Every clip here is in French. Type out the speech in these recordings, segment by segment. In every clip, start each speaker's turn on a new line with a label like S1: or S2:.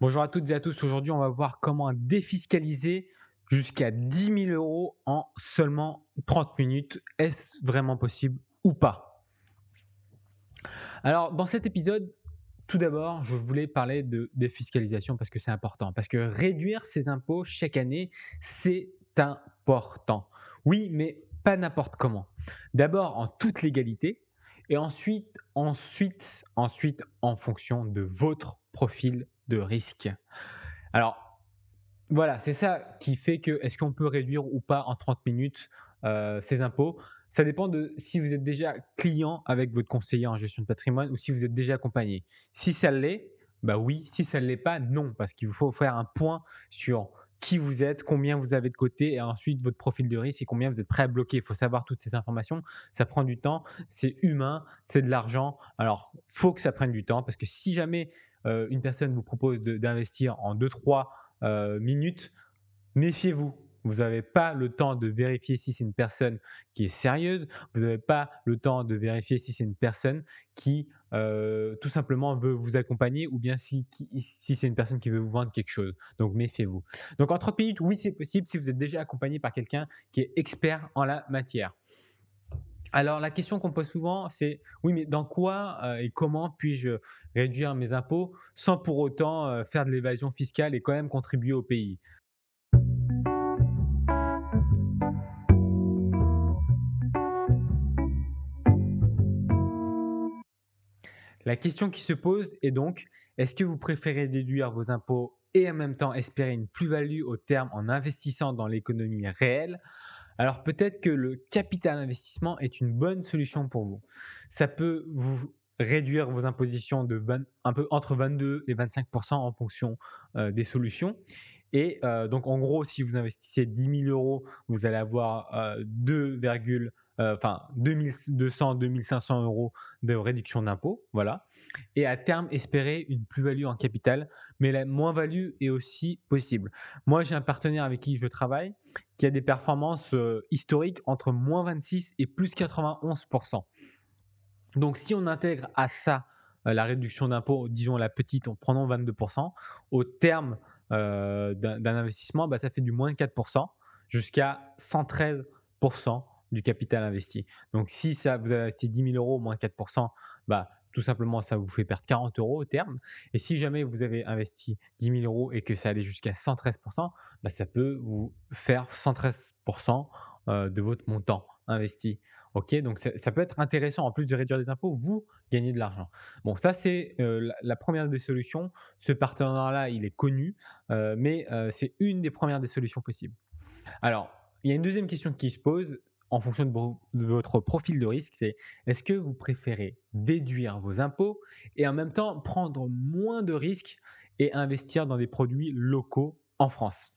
S1: Bonjour à toutes et à tous. Aujourd'hui, on va voir comment défiscaliser jusqu'à 10 000 euros en seulement 30 minutes. Est-ce vraiment possible ou pas? Alors, dans cet épisode, tout d'abord, je voulais parler de défiscalisation parce que c'est important. Parce que réduire ses impôts chaque année, c'est important. Oui, mais pas n'importe comment. D'abord, en toute légalité. Et ensuite, ensuite, ensuite, en fonction de votre profil de. Alors, voilà, c'est ça qui fait que est-ce qu'on peut réduire ou pas en 30 minutes euh, ses impôts? Ça dépend de si vous êtes déjà client avec votre conseiller en gestion de patrimoine ou si vous êtes déjà accompagné. Si ça l'est, bah oui. Si ça ne l'est pas, non, parce qu'il faut faire un point sur qui vous êtes, combien vous avez de côté et ensuite votre profil de risque et combien vous êtes prêt à bloquer. Il faut savoir toutes ces informations. Ça prend du temps, c'est humain, c'est de l'argent. Alors, faut que ça prenne du temps parce que si jamais euh, une personne vous propose d'investir en 2-3 euh, minutes, méfiez-vous. Vous n'avez pas le temps de vérifier si c'est une personne qui est sérieuse. Vous n'avez pas le temps de vérifier si c'est une personne qui euh, tout simplement veut vous accompagner ou bien si, si c'est une personne qui veut vous vendre quelque chose. Donc méfiez-vous. Donc en 30 minutes, oui, c'est possible si vous êtes déjà accompagné par quelqu'un qui est expert en la matière. Alors la question qu'on pose souvent, c'est oui, mais dans quoi euh, et comment puis-je réduire mes impôts sans pour autant euh, faire de l'évasion fiscale et quand même contribuer au pays? La question qui se pose est donc, est-ce que vous préférez déduire vos impôts et en même temps espérer une plus-value au terme en investissant dans l'économie réelle? Alors peut-être que le capital investissement est une bonne solution pour vous. Ça peut vous réduire vos impositions de un peu entre 22 et 25% en fonction euh, des solutions. Et euh, donc en gros, si vous investissez 10 000 euros, vous allez avoir euh, 2, euh, enfin 2200, 2500 euros de réduction d'impôt, voilà. Et à terme, espérer une plus-value en capital, mais la moins-value est aussi possible. Moi, j'ai un partenaire avec qui je travaille qui a des performances euh, historiques entre moins 26 et plus 91%. Donc, si on intègre à ça euh, la réduction d'impôt, disons la petite, en prenant 22%, au terme d'un investissement, bah, ça fait du moins 4% jusqu'à 113% du capital investi. Donc, si ça, vous avez investi 10 000 euros, moins 4%, bah, tout simplement, ça vous fait perdre 40 euros au terme. Et si jamais vous avez investi 10 000 euros et que ça allait jusqu'à 113%, bah, ça peut vous faire 113% euh, de votre montant investi. Ok, donc ça, peut être intéressant. En plus de réduire des impôts, vous gagnez de l'argent. Bon, ça c'est euh, la, première des solutions. Ce partenaire-là, il est connu, euh, mais c'est une des premières des solutions possibles. Alors, il y a une deuxième question qui se pose en fonction de, votre profil de risque, c'est est-ce que vous préférez déduire vos impôts et en même temps prendre moins de risques et investir dans des produits locaux en France?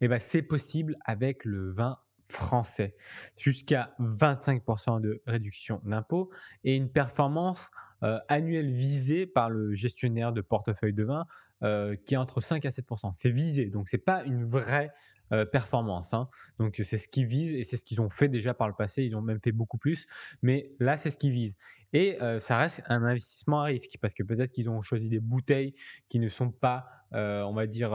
S1: Eh bien, c'est possible avec le vin français. Jusqu'à 25% de réduction d'impôts et une performance euh, annuelle visée par le gestionnaire de portefeuille de vin euh, qui est entre 5 à 7%. C'est visé, donc ce n'est pas une vraie euh, performance. Hein. Donc c'est ce qu'ils visent et c'est ce qu'ils ont fait déjà par le passé. Ils ont même fait beaucoup plus, mais là c'est ce qu'ils visent. Et euh, ça reste un investissement à risque parce que peut-être qu'ils ont choisi des bouteilles qui ne sont pas, euh, on va dire,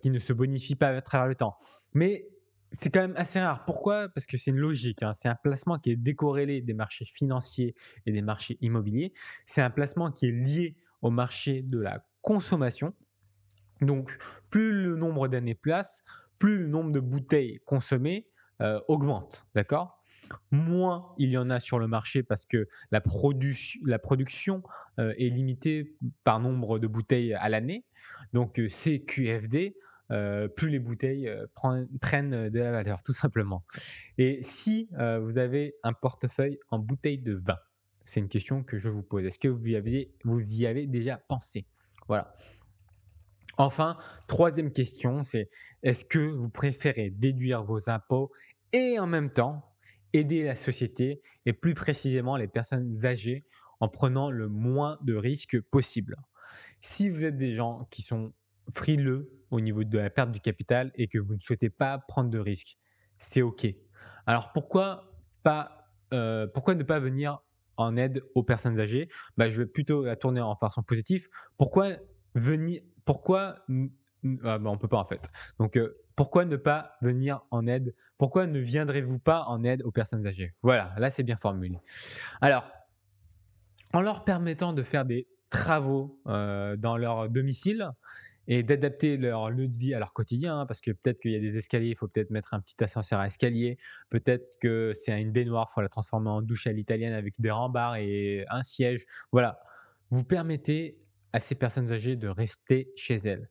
S1: qui ne se bonifient pas à travers le temps. Mais c'est quand même assez rare. Pourquoi? Parce que c'est une logique. Hein. C'est un placement qui est décorrélé des marchés financiers et des marchés immobiliers. C'est un placement qui est lié au marché de la consommation. Donc, plus le nombre d'années place, plus le nombre de bouteilles consommées euh, augmente, d'accord? Moins il y en a sur le marché parce que la, la production euh, est limitée par nombre de bouteilles à l'année. Donc euh, c'est QFD, plus les bouteilles prennent de la valeur, tout simplement. Et si vous avez un portefeuille en bouteilles de vin, c'est une question que je vous pose. Est-ce que vous y, aviez, vous y avez déjà pensé? Voilà. Enfin, troisième question, c'est est-ce que vous préférez déduire vos impôts et en même temps aider la société et plus précisément les personnes âgées en prenant le moins de risques possible? Si vous êtes des gens qui sont frileux au niveau de la perte du capital et que vous ne souhaitez pas prendre de risques, c'est OK. Alors pourquoi, euh, ne pas venir en aide aux personnes âgées? Bah, Je vais plutôt la tourner en façon positive. Pourquoi venir pourquoi ah, bah, on peut pas en fait. Donc pourquoi ne pas venir en aide? Pourquoi ne viendrez-vous pas en aide aux personnes âgées? Voilà, là c'est bien formulé. Alors, en leur permettant de faire des travaux dans leur domicile, et d'adapter leur lieu de vie à leur quotidien, hein, parce que peut-être qu'il y a des escaliers, il faut peut-être mettre un petit ascenseur à escalier, peut-être que c'est une baignoire, il faut la transformer en douche à l'italienne avec des rembarts et un siège. Voilà, vous permettez à ces personnes âgées de rester chez elles.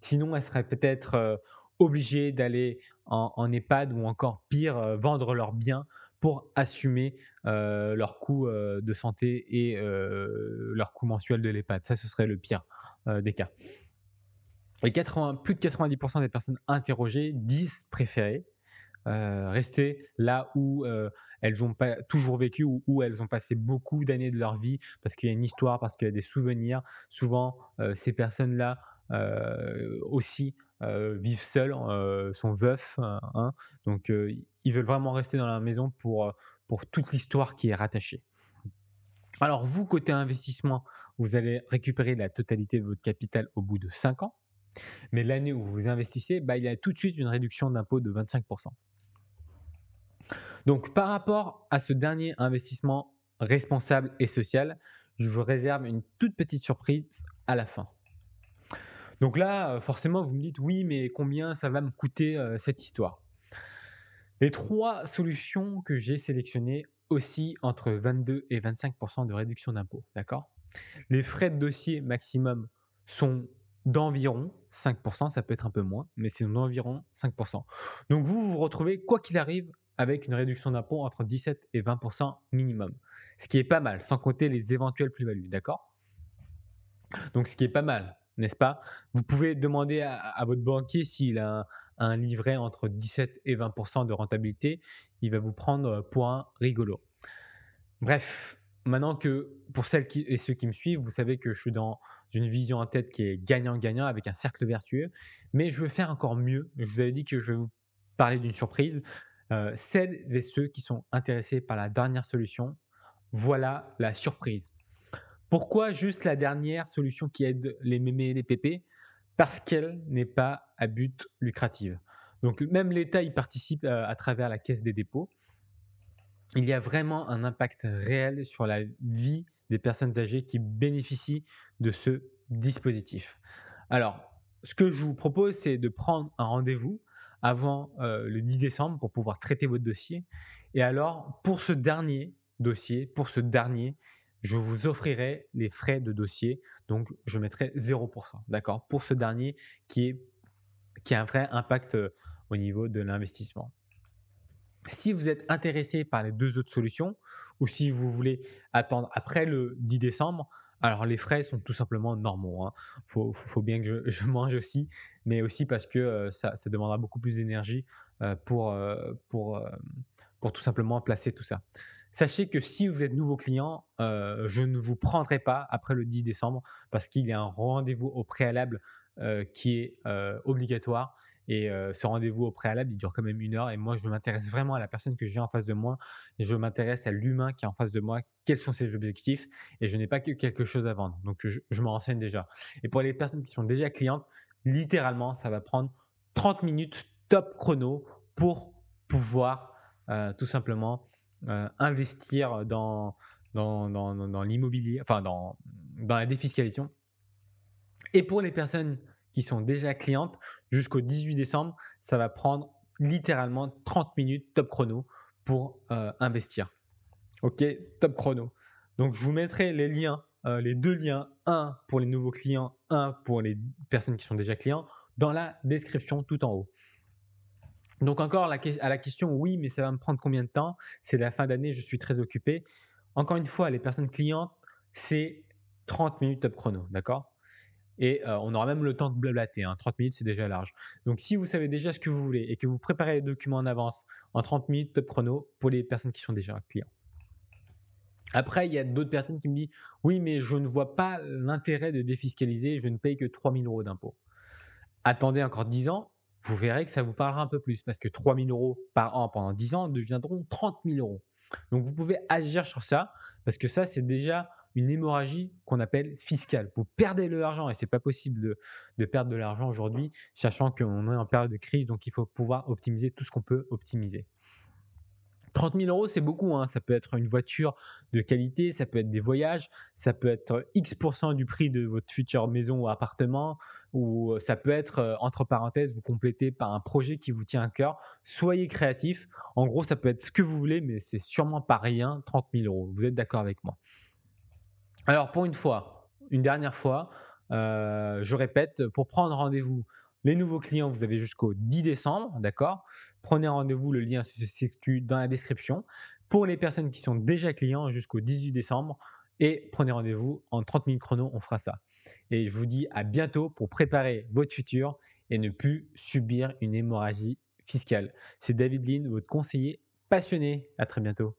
S1: Sinon, elles seraient peut-être obligées d'aller en, EHPAD ou encore pire, vendre leurs biens pour assumer leurs coûts de santé et leurs coûts mensuels de l'EHPAD. Ça, ce serait le pire des cas. Et plus de 90% des personnes interrogées disent préférer euh, rester là où euh, elles ont pas toujours vécu ou où elles ont passé beaucoup d'années de leur vie parce qu'il y a une histoire, parce qu'il y a des souvenirs. Souvent, euh, ces personnes-là aussi vivent seules, sont veufs, hein. donc ils veulent vraiment rester dans la maison pour, pour toute l'histoire qui est rattachée. Alors vous, côté investissement, vous allez récupérer la totalité de votre capital au bout de 5 ans. Mais l'année où vous investissez, bah, il y a tout de suite une réduction d'impôt de 25%. Donc par rapport à ce dernier investissement responsable et social, je vous réserve une toute petite surprise à la fin. Donc là, forcément, vous me dites oui, mais combien ça va me coûter euh, cette histoire? Les trois solutions que j'ai sélectionnées aussi entre 22 et 25% de réduction d'impôt, d'accord? Les frais de dossier maximum sont d'environ 5%, ça peut être un peu moins, mais c'est d'environ 5%. Donc vous vous retrouvez, quoi qu'il arrive, avec une réduction d'impôt entre 17 et 20% minimum. Ce qui est pas mal, sans compter les éventuelles plus-values, d'accord? Donc ce qui est pas mal, n'est-ce pas? Vous pouvez demander à, votre banquier s'il a un, livret entre 17 et 20% de rentabilité, il va vous prendre pour un rigolo. Bref, maintenant que pour celles et ceux qui me suivent, vous savez que je suis dans une vision en tête qui est gagnant-gagnant avec un cercle vertueux, mais je veux faire encore mieux. Je vous avais dit que je vais vous parler d'une surprise. Euh, celles et ceux qui sont intéressés par la dernière solution, voilà la surprise. Pourquoi juste la dernière solution qui aide les mémés et les pépés? Parce qu'elle n'est pas à but lucratif. Donc même l'État y participe euh, à travers la caisse des dépôts il y a vraiment un impact réel sur la vie des personnes âgées qui bénéficient de ce dispositif. Alors, ce que je vous propose, c'est de prendre un rendez-vous avant euh, le 10 décembre pour pouvoir traiter votre dossier. Et alors, pour ce dernier dossier, pour ce dernier, je vous offrirai les frais de dossier. Donc, je mettrai 0%, d'accord Pour ce dernier qui, est, qui a un vrai impact euh, au niveau de l'investissement. Si vous êtes intéressé par les deux autres solutions, ou si vous voulez attendre après le 10 décembre, alors les frais sont tout simplement normaux. Il hein. faut, bien que je, mange aussi, mais aussi parce que euh, ça, demandera beaucoup plus d'énergie euh, euh, pour tout simplement placer tout ça. Sachez que si vous êtes nouveau client, je ne vous prendrai pas après le 10 décembre parce qu'il y a un rendez-vous au préalable qui est obligatoire et ce rendez-vous au préalable, il dure quand même une heure. Et moi, je m'intéresse vraiment à la personne que j'ai en face de moi. Et je m'intéresse à l'humain qui est en face de moi. Quels sont ses objectifs? Et je n'ai pas que quelque chose à vendre. Donc, je, me renseigne déjà. Et pour les personnes qui sont déjà clientes, littéralement, ça va prendre 30 minutes top chrono pour pouvoir tout simplement investir dans, dans, dans, dans l'immobilier, enfin dans, dans la défiscalisation. Et pour les personnes qui sont déjà clientes, jusqu'au 18 décembre, ça va prendre littéralement 30 minutes top chrono pour euh, investir. Ok, top chrono. Donc je vous mettrai les liens, euh, les deux liens, un pour les nouveaux clients, un pour les personnes qui sont déjà clients, dans la description tout en haut. Donc encore à la question, oui, mais ça va me prendre combien de temps? C'est la fin d'année, je suis très occupé. Encore une fois, les personnes clientes, c'est 30 minutes top chrono, d'accord? Et on aura même le temps de blablater. 30 hein. minutes, c'est déjà large. Donc, si vous savez déjà ce que vous voulez et que vous préparez les documents en avance en 30 minutes, top chrono pour les personnes qui sont déjà clients. Après, il y a d'autres personnes qui me disent Oui, mais je ne vois pas l'intérêt de défiscaliser, je ne paye que 3 000 euros d'impôts. Attendez encore 10 ans, vous verrez que ça vous parlera un peu plus parce que 3 000 euros par an pendant 10 ans deviendront 30 000 euros. Donc, vous pouvez agir sur ça parce que ça, c'est déjà une hémorragie qu'on appelle fiscale. Vous perdez de l'argent et c'est pas possible de, de perdre de l'argent aujourd'hui, sachant qu'on est en période de crise, donc il faut pouvoir optimiser tout ce qu'on peut optimiser. 30 000 euros, c'est beaucoup. Hein. Ça peut être une voiture de qualité, ça peut être des voyages, ça peut être X% du prix de votre future maison ou appartement, ou ça peut être, euh, entre parenthèses, vous complétez par un projet qui vous tient à cœur. Soyez créatif. En gros, ça peut être ce que vous voulez, mais c'est sûrement pas rien, 30 000 euros. Vous êtes d'accord avec moi? Alors, pour une fois, une dernière fois, euh, je répète, pour prendre rendez-vous les nouveaux clients, vous avez jusqu'au 10 décembre, d'accord? Prenez rendez-vous, le lien se situe dans la description. Pour les personnes qui sont déjà clients, jusqu'au 18 décembre. Et prenez rendez-vous en 30 minutes chrono, on fera ça. Et je vous dis à bientôt pour préparer votre futur et ne plus subir une hémorragie fiscale. C'est David Lynn, votre conseiller passionné. À très bientôt.